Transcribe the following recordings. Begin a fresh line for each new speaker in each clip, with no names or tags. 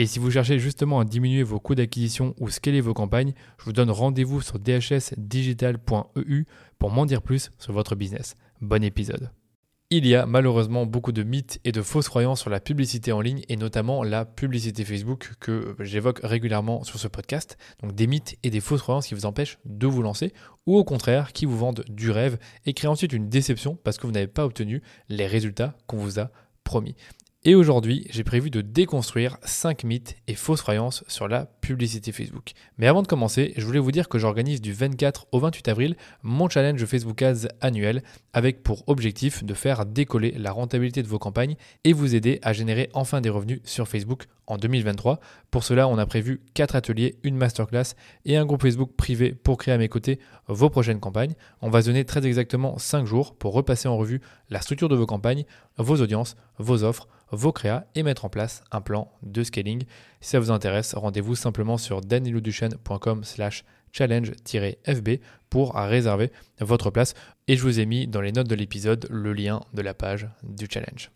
Et si vous cherchez justement à diminuer vos coûts d'acquisition ou scaler vos campagnes, je vous donne rendez-vous sur dhsdigital.eu pour m'en dire plus sur votre business. Bon épisode. Il y a malheureusement beaucoup de mythes et de fausses croyances sur la publicité en ligne et notamment la publicité Facebook que j'évoque régulièrement sur ce podcast. Donc des mythes et des fausses croyances qui vous empêchent de vous lancer ou au contraire qui vous vendent du rêve et créent ensuite une déception parce que vous n'avez pas obtenu les résultats qu'on vous a promis. Et aujourd'hui, j'ai prévu de déconstruire 5 mythes et fausses croyances sur la publicité Facebook. Mais avant de commencer, je voulais vous dire que j'organise du 24 au 28 avril mon challenge Facebook Ads annuel avec pour objectif de faire décoller la rentabilité de vos campagnes et vous aider à générer enfin des revenus sur Facebook en 2023. Pour cela, on a prévu 4 ateliers, une masterclass et un groupe Facebook privé pour créer à mes côtés vos prochaines campagnes. On va donner très exactement 5 jours pour repasser en revue la structure de vos campagnes, vos audiences, vos offres, vos créas et mettre en place un plan de scaling. Si ça vous intéresse, rendez-vous simplement sur danilouduchesne.com slash challenge-fb pour réserver votre place. Et je vous ai mis dans les notes de l'épisode le lien de la page du challenge.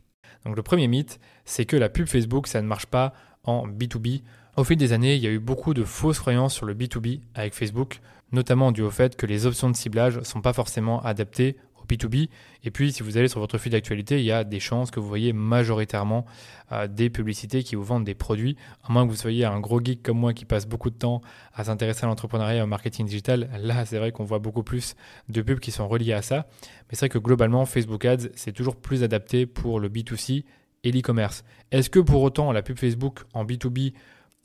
Donc le premier mythe, c'est que la pub Facebook, ça ne marche pas en B2B. Au fil des années, il y a eu beaucoup de fausses croyances sur le B2B avec Facebook, notamment dû au fait que les options de ciblage ne sont pas forcément adaptées B2B. Et puis, si vous allez sur votre fil d'actualité, il y a des chances que vous voyez majoritairement euh, des publicités qui vous vendent des produits. À moins que vous soyez un gros geek comme moi qui passe beaucoup de temps à s'intéresser à l'entrepreneuriat et au marketing digital. Là, c'est vrai qu'on voit beaucoup plus de pubs qui sont reliées à ça. Mais c'est vrai que globalement, Facebook Ads, c'est toujours plus adapté pour le B2C et l'e-commerce. Est-ce que pour autant la pub Facebook en B2B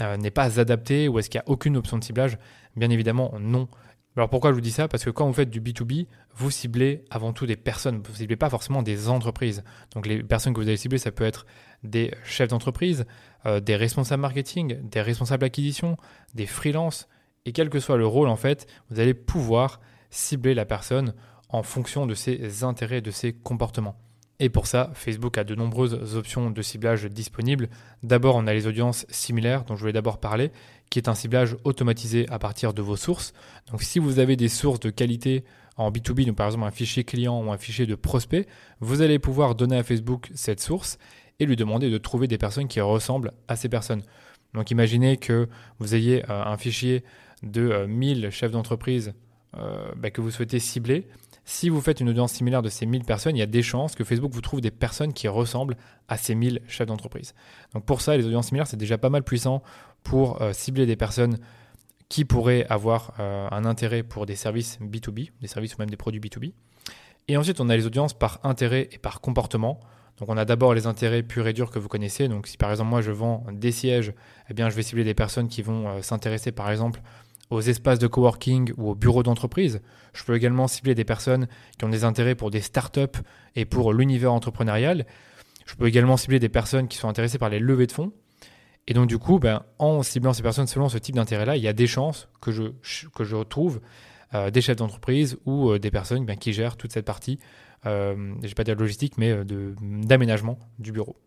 euh, n'est pas adaptée ou est-ce qu'il n'y a aucune option de ciblage? Bien évidemment, non. Alors pourquoi je vous dis ça? Parce que quand vous faites du B2B, vous ciblez avant tout des personnes, vous ne ciblez pas forcément des entreprises. Donc les personnes que vous allez cibler, ça peut être des chefs d'entreprise, euh, des responsables marketing, des responsables acquisition, des freelances. Et quel que soit le rôle, en fait, vous allez pouvoir cibler la personne en fonction de ses intérêts, de ses comportements. Et pour ça, Facebook a de nombreuses options de ciblage disponibles. D'abord, on a les audiences similaires dont je voulais d'abord parler, qui est un ciblage automatisé à partir de vos sources. Donc si vous avez des sources de qualité en B2B, donc par exemple un fichier client ou un fichier de prospect, vous allez pouvoir donner à Facebook cette source et lui demander de trouver des personnes qui ressemblent à ces personnes. Donc imaginez que vous ayez euh, un fichier de 1000 euh, chefs d'entreprise euh, bah, que vous souhaitez cibler si vous faites une audience similaire de ces 1000 personnes, il y a des chances que Facebook vous trouve des personnes qui ressemblent à ces 1000 chefs d'entreprise. Donc pour ça, les audiences similaires, c'est déjà pas mal puissant pour euh, cibler des personnes qui pourraient avoir euh, un intérêt pour des services B2B, des services ou même des produits B2B. Et ensuite, on a les audiences par intérêt et par comportement. Donc on a d'abord les intérêts purs et durs que vous connaissez. Donc si par exemple moi je vends des sièges, eh bien je vais cibler des personnes qui vont euh, s'intéresser par exemple aux espaces de coworking ou aux bureaux d'entreprise. Je peux également cibler des personnes qui ont des intérêts pour des startups et pour l'univers entrepreneurial. Je peux également cibler des personnes qui sont intéressées par les levées de fonds. Et donc du coup, ben, en ciblant ces personnes selon ce type d'intérêt-là, il y a des chances que je, retrouve euh, des chefs d'entreprise ou euh, des personnes ben, qui gèrent toute cette partie, euh, je ne vais pas dire logistique, mais d'aménagement du bureau.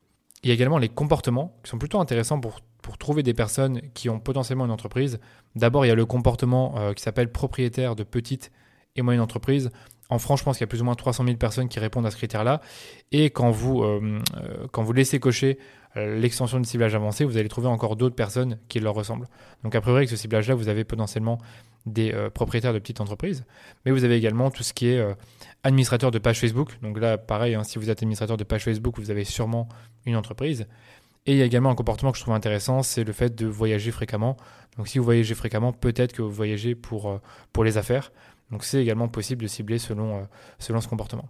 Il y a également les comportements qui sont plutôt intéressants pour pour trouver des personnes qui ont potentiellement une entreprise, d'abord il y a le comportement euh, qui s'appelle propriétaire de petites et moyennes entreprises. En France, je pense qu'il y a plus ou moins 300 000 personnes qui répondent à ce critère-là. Et quand vous, euh, euh, quand vous laissez cocher l'extension de ciblage avancé, vous allez trouver encore d'autres personnes qui leur ressemblent. Donc, a priori, avec ce ciblage-là, vous avez potentiellement des propriétaires de petites entreprises. Mais vous avez également tout ce qui est administrateur de page Facebook. Donc là, pareil, hein, si vous êtes administrateur de page Facebook, vous avez sûrement une entreprise. Et il y a également un comportement que je trouve intéressant, c'est le fait de voyager fréquemment. Donc si vous voyagez fréquemment, peut-être que vous voyagez pour, euh, pour les affaires. Donc c'est également possible de cibler selon, selon ce comportement.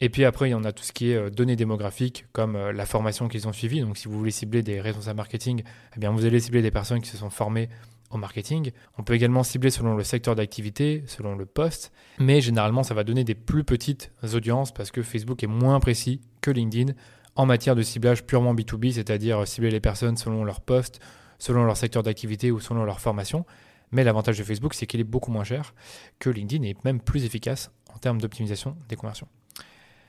Et puis après, il y en a tout ce qui est données démographiques, comme la formation qu'ils ont suivie. Donc si vous voulez cibler des responsables marketing, eh bien vous allez cibler des personnes qui se sont formées au marketing. On peut également cibler selon le secteur d'activité, selon le poste, mais généralement ça va donner des plus petites audiences parce que Facebook est moins précis que LinkedIn en matière de ciblage purement B2B, c'est-à-dire cibler les personnes selon leur poste, selon leur secteur d'activité ou selon leur formation. Mais l'avantage de Facebook, c'est qu'il est beaucoup moins cher que LinkedIn et même plus efficace en termes d'optimisation des conversions.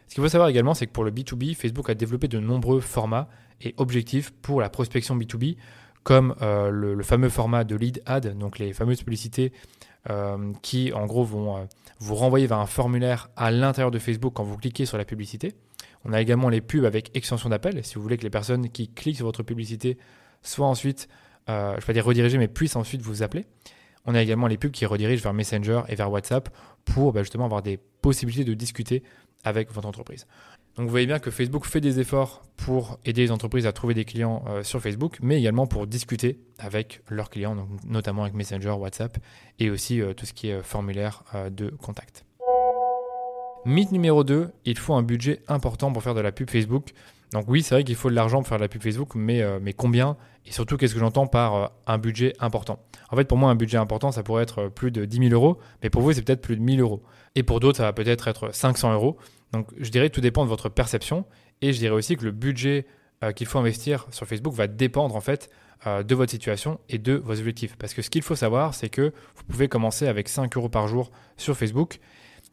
Ce qu'il faut savoir également, c'est que pour le B2B, Facebook a développé de nombreux formats et objectifs pour la prospection B2B comme euh, le, fameux format de lead ad, donc les fameuses publicités euh, qui en gros vont euh, vous renvoyer vers un formulaire à l'intérieur de Facebook quand vous cliquez sur la publicité. On a également les pubs avec extension d'appel, si vous voulez que les personnes qui cliquent sur votre publicité soient ensuite, je ne vais pas dire redirigées, mais puissent ensuite vous appeler. On a également les pubs qui redirigent vers Messenger et vers WhatsApp pour bah, justement avoir des possibilités de discuter avec votre entreprise. Donc vous voyez bien que Facebook fait des efforts pour aider les entreprises à trouver des clients euh, sur Facebook, mais également pour discuter avec leurs clients, notamment avec Messenger, WhatsApp et aussi euh, tout ce qui est euh, formulaire de contact. Mythe numéro 2, il faut un budget important pour faire de la pub Facebook. Donc oui, c'est vrai qu'il faut de l'argent pour faire de la pub Facebook, mais, mais combien? Et surtout, qu'est-ce que j'entends par un budget important? En fait, pour moi, un budget important, ça pourrait être plus de 10 000 euros, mais pour vous, c'est peut-être plus de 1000 euros. Et pour d'autres, ça va peut-être être 500 euros. Donc je dirais tout dépend de votre perception et je dirais aussi que le budget euh, qu'il faut investir sur Facebook va dépendre en fait euh, de votre situation et de vos objectifs. Parce que ce qu'il faut savoir, c'est que vous pouvez commencer avec 5 euros par jour sur Facebook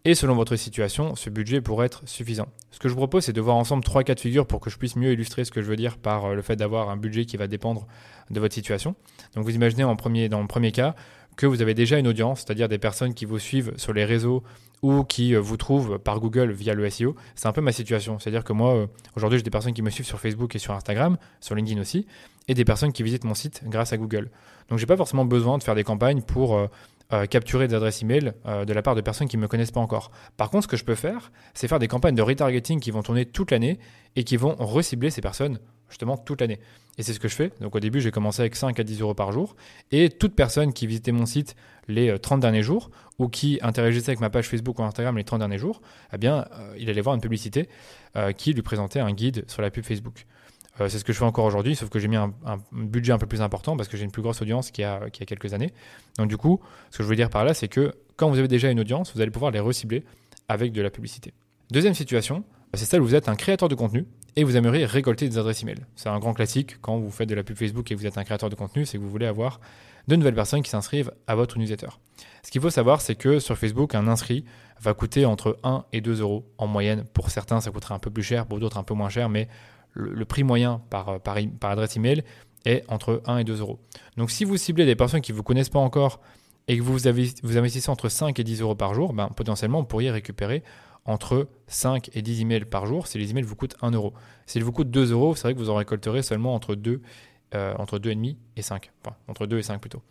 et selon votre situation, ce budget pourrait être suffisant. Ce que je vous propose, c'est de voir ensemble trois cas de figure pour que je puisse mieux illustrer ce que je veux dire par euh, le fait d'avoir un budget qui va dépendre de votre situation. Donc vous imaginez en premier, dans le premier cas que vous avez déjà une audience, c'est-à-dire des personnes qui vous suivent sur les réseaux ou qui euh, vous trouvent par Google via le SEO. C'est un peu ma situation. C'est-à-dire que moi, euh, aujourd'hui, j'ai des personnes qui me suivent sur Facebook et sur Instagram, sur LinkedIn aussi, et des personnes qui visitent mon site grâce à Google. Donc, j'ai pas forcément besoin de faire des campagnes pour euh, capturer des adresses email de la part de personnes qui ne me connaissent pas encore. Par contre, ce que je peux faire, c'est faire des campagnes de retargeting qui vont tourner toute l'année et qui vont recibler ces personnes justement toute l'année. Et c'est ce que je fais. Donc au début, j'ai commencé avec 5 à 10 euros par jour. Et toute personne qui visitait mon site les 30 euh, derniers jours ou qui interagissait avec ma page Facebook ou Instagram les 30 derniers jours, eh bien, euh, il allait voir une publicité euh, qui lui présentait un guide sur la pub Facebook. C'est ce que je fais encore aujourd'hui, sauf que j'ai mis un, budget un peu plus important parce que j'ai une plus grosse audience qu'il y, a, y a quelques années. Donc du coup, ce que je veux dire par là, c'est que quand vous avez déjà une audience, vous allez pouvoir les recibler avec de la publicité. Deuxième situation, c'est celle où vous êtes un créateur de contenu et vous aimeriez récolter des adresses email. C'est un grand classique quand vous faites de la pub Facebook et vous êtes un créateur de contenu, c'est que vous voulez avoir de nouvelles personnes qui s'inscrivent à votre newsletter. Ce qu'il faut savoir, c'est que sur Facebook, un inscrit va coûter entre 1 et 2 euros en moyenne. Pour certains, ça coûterait un peu plus cher, pour d'autres un peu moins cher, mais le, prix moyen par, par, adresse email est entre 1 et 2 euros. Donc si vous ciblez des personnes qui ne vous connaissent pas encore et que vous, vous investissez entre 5 et 10 euros par jour, ben, potentiellement, vous pourriez récupérer entre 5 et 10 emails par jour si les emails vous coûtent 1 euro. S'ils vous coûtent 2 euros, c'est vrai que vous en récolterez seulement entre 2, euh, entre 2,5 et 5. Enfin, entre 2 et 5 plutôt.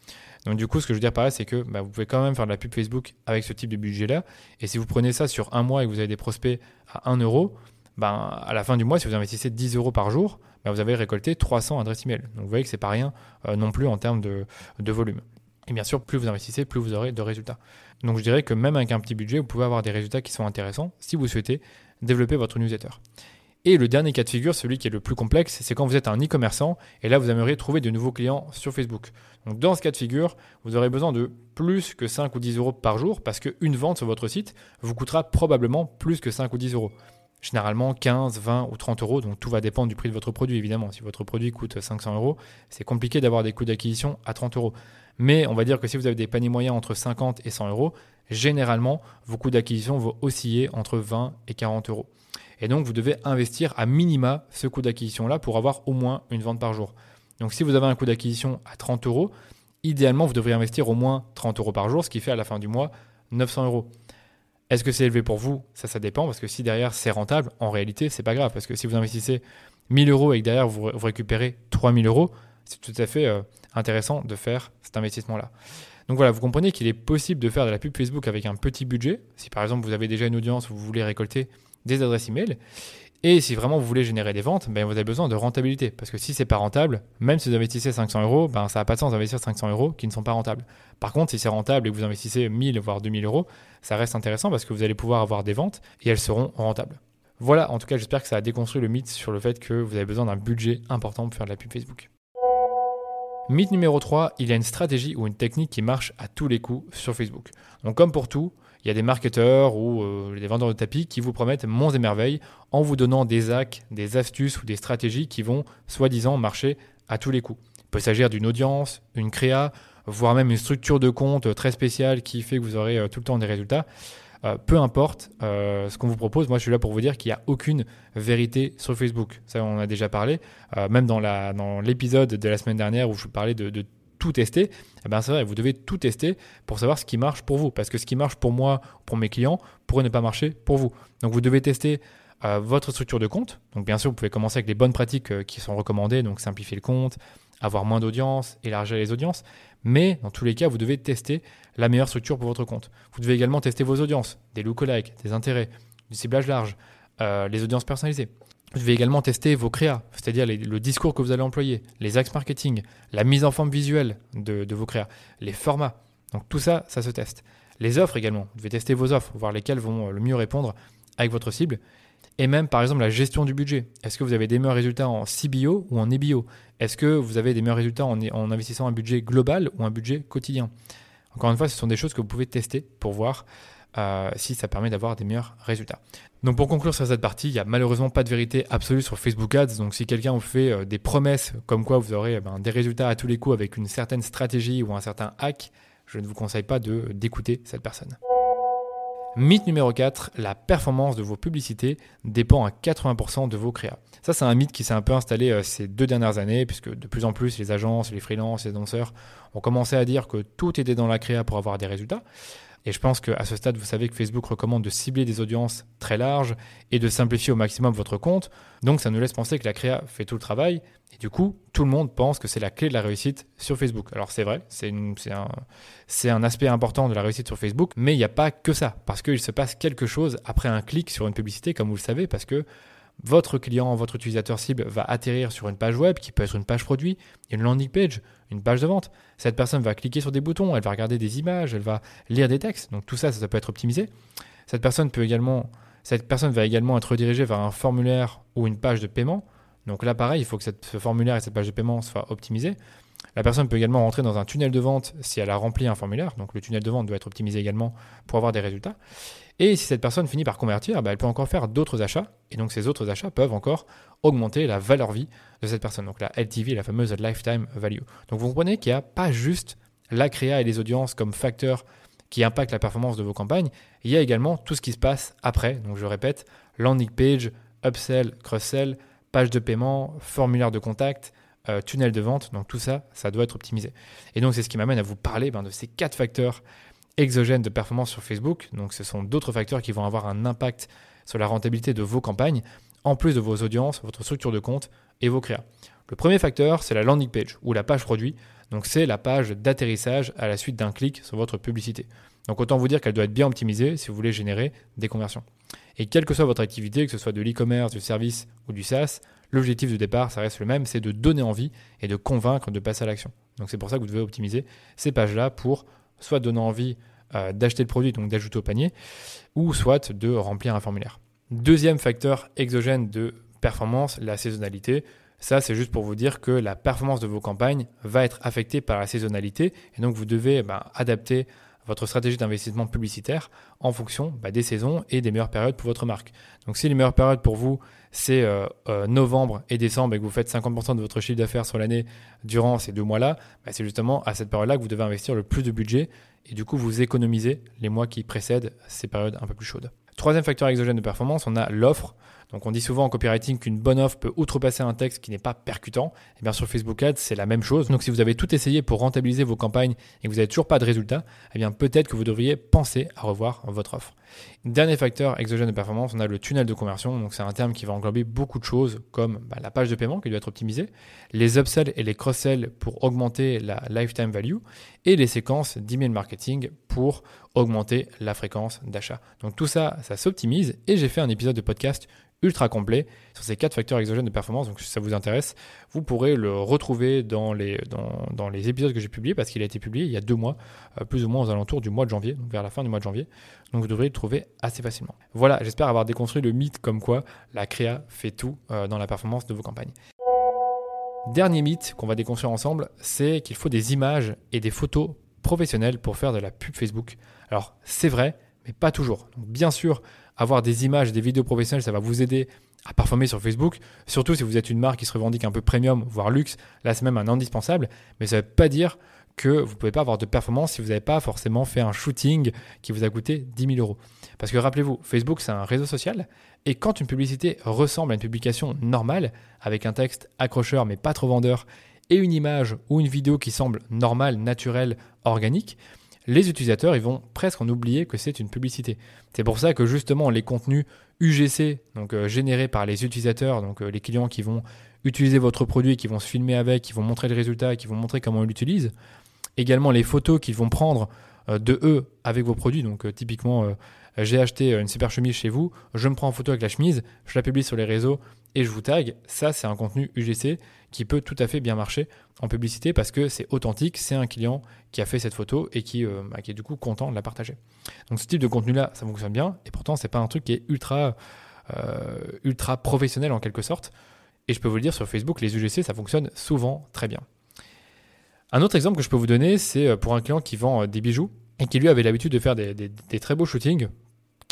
Donc du coup, ce que je veux dire par là, c'est que bah, vous pouvez quand même faire de la pub Facebook avec ce type de budget-là. Et si vous prenez ça sur un mois et que vous avez des prospects à 1 euro, ben, à la fin du mois, si vous investissez 10 euros par jour, ben, vous avez récolté 300 adresses email. Donc vous voyez que c'est pas rien euh, non plus en termes de, de volume. Et bien sûr, plus vous investissez, plus vous aurez de résultats. Donc je dirais que même avec un petit budget, vous pouvez avoir des résultats qui sont intéressants si vous souhaitez développer votre newsletter. Et le dernier cas de figure, celui qui est le plus complexe, c'est quand vous êtes un e-commerçant et là vous aimeriez trouver de nouveaux clients sur Facebook. Donc dans ce cas de figure, vous aurez besoin de plus que 5 ou 10 euros par jour parce qu'une vente sur votre site vous coûtera probablement plus que 5 ou 10 euros. Généralement 15, 20 ou 30 euros, donc tout va dépendre du prix de votre produit évidemment. Si votre produit coûte 500 euros, c'est compliqué d'avoir des coûts d'acquisition à 30 euros. Mais on va dire que si vous avez des paniers moyens entre 50 et 100 euros, généralement, vos coûts d'acquisition vont osciller entre 20 et 40 euros. Et donc, vous devez investir à minima ce coût d'acquisition-là pour avoir au moins une vente par jour. Donc, si vous avez un coût d'acquisition à 30 euros, idéalement, vous devriez investir au moins 30 euros par jour, ce qui fait à la fin du mois 900 euros. Est-ce que c'est élevé pour vous? Ça, ça dépend, parce que si derrière c'est rentable, en réalité, c'est pas grave, parce que si vous investissez 1000 euros et que derrière vous, récupérez 3000 euros, c'est tout à fait euh, intéressant de faire cet investissement-là. Donc voilà, vous comprenez qu'il est possible de faire de la pub Facebook avec un petit budget. Si par exemple vous avez déjà une audience vous voulez récolter des adresses email. Et si vraiment vous voulez générer des ventes, ben, vous avez besoin de rentabilité. Parce que si c'est pas rentable, même si vous investissez 500 euros, ben, ça n'a pas de sens d'investir 500 euros qui ne sont pas rentables. Par contre, si c'est rentable et que vous investissez 1000 voire 2000 euros, ça reste intéressant parce que vous allez pouvoir avoir des ventes et elles seront rentables. Voilà, en tout cas, j'espère que ça a déconstruit le mythe sur le fait que vous avez besoin d'un budget important pour faire de la pub Facebook. Mythe numéro 3, il y a une stratégie ou une technique qui marche à tous les coups sur Facebook. Donc comme pour tout, il y a des marketeurs ou euh, des vendeurs de tapis qui vous promettent monts et merveilles en vous donnant des hacks, des astuces ou des stratégies qui vont soi-disant marcher à tous les coups. Il peut s'agir d'une audience, une créa, voire même une structure de compte très spéciale qui fait que vous aurez euh, tout le temps des résultats. Euh, peu importe ce qu'on vous propose, moi je suis là pour vous dire qu'il n'y a aucune vérité sur Facebook. Ça, on a déjà parlé. Même dans, l'épisode de la semaine dernière où je vous parlais de, tout tester, eh ben c'est vrai, vous devez tout tester pour savoir ce qui marche pour vous. Parce que ce qui marche pour moi, pour mes clients, pourrait ne pas marcher pour vous. Donc vous devez tester votre structure de compte. Donc bien sûr, vous pouvez commencer avec les bonnes pratiques qui sont recommandées, donc simplifier le compte, avoir moins d'audience, élargir les audiences. Mais dans tous les cas, vous devez tester la meilleure structure pour votre compte. Vous devez également tester vos audiences, des lookalikes, des intérêts, du ciblage large, euh, les audiences personnalisées. Vous devez également tester vos créas, c'est-à-dire le discours que vous allez employer, les axes marketing, la mise en forme visuelle de, vos créas, les formats. Donc tout ça, ça se teste. Les offres également. Vous devez tester vos offres, voir lesquelles vont le mieux répondre avec votre cible et même par exemple la gestion du budget. Est-ce que vous avez des meilleurs résultats en CBO ou en EBO Est-ce que vous avez des meilleurs résultats en, investissant un budget global ou un budget quotidien? Encore une fois, ce sont des choses que vous pouvez tester pour voir euh, si ça permet d'avoir des meilleurs résultats. Donc pour conclure sur cette partie, il n'y a malheureusement pas de vérité absolue sur Facebook Ads. Donc si quelqu'un vous fait euh, des promesses comme quoi vous aurez eh ben, des résultats à tous les coups avec une certaine stratégie ou un certain hack, je ne vous conseille pas d'écouter cette personne. Mythe numéro 4, la performance de vos publicités dépend à 80% de vos créas. Ça, c'est un mythe qui s'est un peu installé euh, ces deux dernières années, puisque de plus en plus, les agences, les freelances, les annonceurs ont commencé à dire que tout était dans la créa pour avoir des résultats. Et je pense qu'à ce stade, vous savez que Facebook recommande de cibler des audiences très larges et de simplifier au maximum votre compte. Donc ça nous laisse penser que la créa fait tout le travail. Et du coup, tout le monde pense que c'est la clé de la réussite sur Facebook. Alors c'est vrai, c'est un, un aspect important de la réussite sur Facebook, mais il n'y a pas que ça. Parce qu'il se passe quelque chose après un clic sur une publicité, comme vous le savez, parce que votre client, votre utilisateur cible va atterrir sur une page web qui peut être une page produit, une landing page, une page de vente. Cette personne va cliquer sur des boutons, elle va regarder des images, elle va lire des textes. Donc tout ça, ça, peut être optimisé. Cette personne peut également, va également être redirigée vers un formulaire ou une page de paiement. Donc là, pareil, il faut que ce formulaire et cette page de paiement soient optimisés. La personne peut également rentrer dans un tunnel de vente si elle a rempli un formulaire. Donc le tunnel de vente doit être optimisé également pour avoir des résultats. Et si cette personne finit par convertir, bah, elle peut encore faire d'autres achats. Et donc ces autres achats peuvent encore augmenter la valeur vie de cette personne. Donc la LTV, la fameuse Lifetime Value. Donc vous comprenez qu'il n'y a pas juste la créa et les audiences comme facteurs qui impactent la performance de vos campagnes. Il y a également tout ce qui se passe après. Donc je répète, landing page, upsell, cross-sell, page de paiement, formulaire de contact, euh, tunnel de vente. Donc tout ça, ça doit être optimisé. Et donc c'est ce qui m'amène à vous parler ben, de ces quatre facteurs exogènes de performance sur Facebook. Donc ce sont d'autres facteurs qui vont avoir un impact sur la rentabilité de vos campagnes, en plus de vos audiences, votre structure de compte et vos créas. Le premier facteur, c'est la landing page ou la page produit. Donc c'est la page d'atterrissage à la suite d'un clic sur votre publicité. Donc autant vous dire qu'elle doit être bien optimisée si vous voulez générer des conversions. Et quelle que soit votre activité, que ce soit de l'e-commerce, du service ou du SaaS, l'objectif de départ, ça reste le même, c'est de donner envie et de convaincre de passer à l'action. Donc c'est pour ça que vous devez optimiser ces pages-là pour soit donner envie euh, d'acheter le produit, donc d'ajouter au panier, ou soit de remplir un formulaire. Deuxième facteur exogène de performance, la saisonnalité. Ça, c'est juste pour vous dire que la performance de vos campagnes va être affectée par la saisonnalité et donc vous devez bah, adapter votre stratégie d'investissement publicitaire en fonction bah, des saisons et des meilleures périodes pour votre marque. Donc si les meilleures périodes pour vous, c'est euh, euh, novembre et décembre et que vous faites 50% de votre chiffre d'affaires sur l'année durant ces deux mois-là, bah, c'est justement à cette période-là que vous devez investir le plus de budget et du coup vous économisez les mois qui précèdent ces périodes un peu plus chaudes. Troisième facteur exogène de performance, on a l'offre. Donc on dit souvent en copywriting qu'une bonne offre peut outrepasser un texte qui n'est pas percutant. Et eh bien sur Facebook Ads, c'est la même chose. Donc si vous avez tout essayé pour rentabiliser vos campagnes et que vous n'avez toujours pas de résultat, eh bien peut-être que vous devriez penser à revoir votre offre. Dernier facteur exogène de performance, on a le tunnel de conversion. Donc c'est un terme qui va englober beaucoup de choses comme bah, la page de paiement qui doit être optimisée, les upsells et les cross-sells pour augmenter la lifetime value et les séquences d'email marketing pour augmenter la fréquence d'achat. Donc tout ça, ça s'optimise et j'ai fait un épisode de podcast ultra complet sur ces quatre facteurs exogènes de performance. Donc si ça vous intéresse, vous pourrez le retrouver dans les, dans, les épisodes que j'ai publiés parce qu'il a été publié il y a deux mois, euh, plus ou moins aux alentours du mois de janvier, donc vers la fin du mois de janvier. Donc vous devrez le trouver assez facilement. Voilà, j'espère avoir déconstruit le mythe comme quoi la créa fait tout euh, dans la performance de vos campagnes. Dernier mythe qu'on va déconstruire ensemble, c'est qu'il faut des images et des photos professionnelles pour faire de la pub Facebook. Alors c'est vrai, mais pas toujours. Donc, bien sûr, avoir des images, des vidéos professionnelles, ça va vous aider à performer sur Facebook, surtout si vous êtes une marque qui se revendique un peu premium, voire luxe, là c'est même un indispensable, mais ça ne veut pas dire que vous ne pouvez pas avoir de performance si vous n'avez pas forcément fait un shooting qui vous a coûté 10 000 euros. Parce que rappelez-vous, Facebook c'est un réseau social, et quand une publicité ressemble à une publication normale, avec un texte accrocheur mais pas trop vendeur, et une image ou une vidéo qui semble normale, naturelle, organique, les utilisateurs ils vont presque en oublier que c'est une publicité. C'est pour ça que justement les contenus UGC, donc euh, générés par les utilisateurs, donc euh, les clients qui vont utiliser votre produit, qui vont se filmer avec, qui vont montrer le résultat, qui vont montrer comment ils l'utilisent, également les photos qu'ils vont prendre euh, de eux avec vos produits, donc typiquement j'ai acheté une super chemise chez vous, je me prends en photo avec la chemise, je la publie sur les réseaux et je vous tag, ça c'est un contenu UGC qui peut tout à fait bien marcher en publicité parce que c'est authentique, c'est un client qui a fait cette photo et qui, euh, bah, qui, est du coup content de la partager. Donc ce type de contenu-là, ça fonctionne bien et pourtant c'est pas un truc qui est ultra, euh, ultra professionnel en quelque sorte. Et je peux vous le dire sur Facebook, les UGC, ça fonctionne souvent très bien. Un autre exemple que je peux vous donner, c'est euh, pour un client qui vend des bijoux et qui lui avait l'habitude de faire des, des très beaux shootings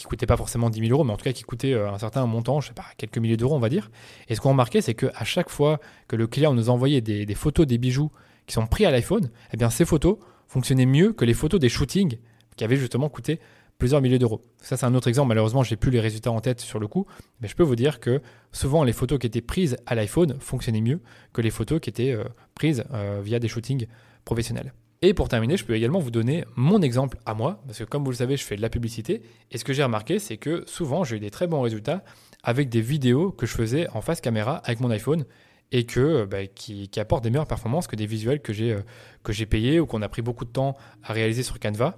qui coûtait pas forcément 10 000 euros, mais en tout cas qui coûtait euh, un certain montant, je sais pas, quelques milliers d'euros, on va dire. Et ce qu'on remarquait, c'est qu'à chaque fois que le client nous envoyait des, photos des bijoux qui sont pris à l'iPhone, eh bien ces photos fonctionnaient mieux que les photos des shootings qui avaient justement coûté plusieurs milliers d'euros. Ça, c'est un autre exemple. Malheureusement, j'ai plus les résultats en tête sur le coup, mais je peux vous dire que souvent les photos qui étaient prises à l'iPhone fonctionnaient mieux que les photos qui étaient euh, prises euh, via des shootings professionnels. Et pour terminer, je peux également vous donner mon exemple à moi, parce que comme vous le savez, je fais de la publicité, et ce que j'ai remarqué, c'est que souvent j'ai eu des très bons résultats avec des vidéos que je faisais en face caméra avec mon iPhone, et que, bah, qui, apportent des meilleures performances que des visuels que j'ai euh, payés ou qu'on a pris beaucoup de temps à réaliser sur Canva,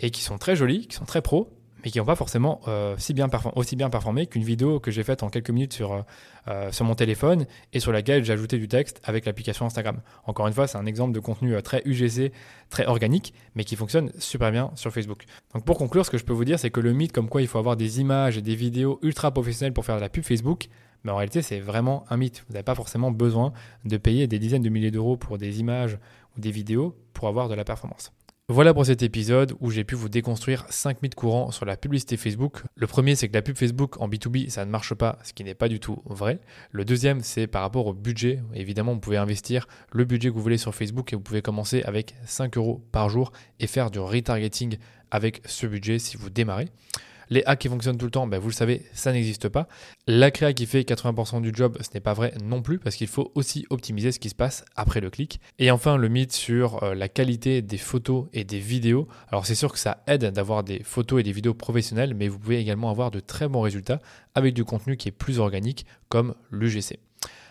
et qui sont très jolis, qui sont très pros, mais qui n'ont pas forcément euh, aussi bien performé qu'une vidéo que j'ai faite en quelques minutes sur, euh, euh, sur mon téléphone et sur laquelle j'ai ajouté du texte avec l'application Instagram. Encore une fois, c'est un exemple de contenu très UGC, très organique, mais qui fonctionne super bien sur Facebook. Donc pour conclure, ce que je peux vous dire, c'est que le mythe comme quoi il faut avoir des images et des vidéos ultra professionnelles pour faire de la pub Facebook, mais en réalité, c'est vraiment un mythe. Vous n'avez pas forcément besoin de payer des dizaines de milliers d'euros pour des images ou des vidéos pour avoir de la performance. Voilà pour cet épisode où j'ai pu vous déconstruire 5 mythes courants sur la publicité Facebook. Le premier, c'est que la pub Facebook en B2B, ça ne marche pas, ce qui n'est pas du tout vrai. Le deuxième, c'est par rapport au budget. Évidemment, vous pouvez investir le budget que vous voulez sur Facebook et vous pouvez commencer avec 5 euros par jour et faire du retargeting avec ce budget si vous démarrez. Les hacks qui fonctionnent tout le temps, ben vous le savez, ça n'existe pas. La créa qui fait 80% du job, ce n'est pas vrai non plus parce qu'il faut aussi optimiser ce qui se passe après le clic. Et enfin, le mythe sur euh, la qualité des photos et des vidéos. Alors c'est sûr que ça aide d'avoir des photos et des vidéos professionnelles, mais vous pouvez également avoir de très bons résultats avec du contenu qui est plus organique comme l'UGC.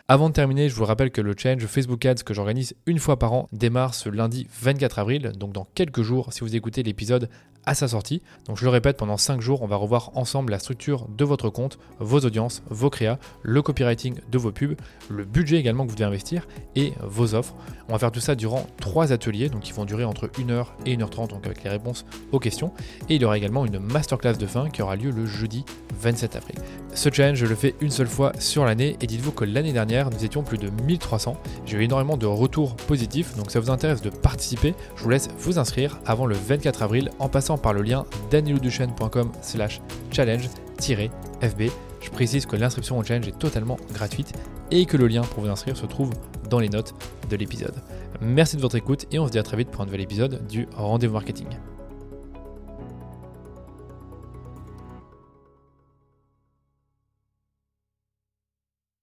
Avant de terminer, je vous rappelle que le challenge Facebook Ads que j'organise une fois par an démarre ce lundi 24 avril, donc dans quelques jours si vous écoutez l'épisode à sa sortie. Donc je le répète, pendant 5 jours, on va revoir ensemble la structure de votre compte, vos audiences, vos créas, le copywriting de vos pubs, le budget également que vous devez investir et vos offres. On va faire tout ça durant 3 ateliers, donc qui vont durer entre 1h et 1h30, donc avec les réponses aux questions. Et il y aura également une masterclass de fin qui aura lieu le jeudi 27 avril. Ce challenge, je le fais une seule fois sur l'année et dites-vous que l'année dernière, nous étions plus de 1300. J'ai eu énormément de retours positifs, donc ça vous intéresse de participer, je vous laisse vous inscrire avant le 24 avril en passant par le lien danilouduchesne.com slash challenge-fb. Je précise que l'inscription au challenge est totalement gratuite et que le lien pour vous inscrire se trouve dans les notes de l'épisode. Merci de votre écoute et on se dit à très vite pour un nouvel épisode du Rendez-vous Marketing.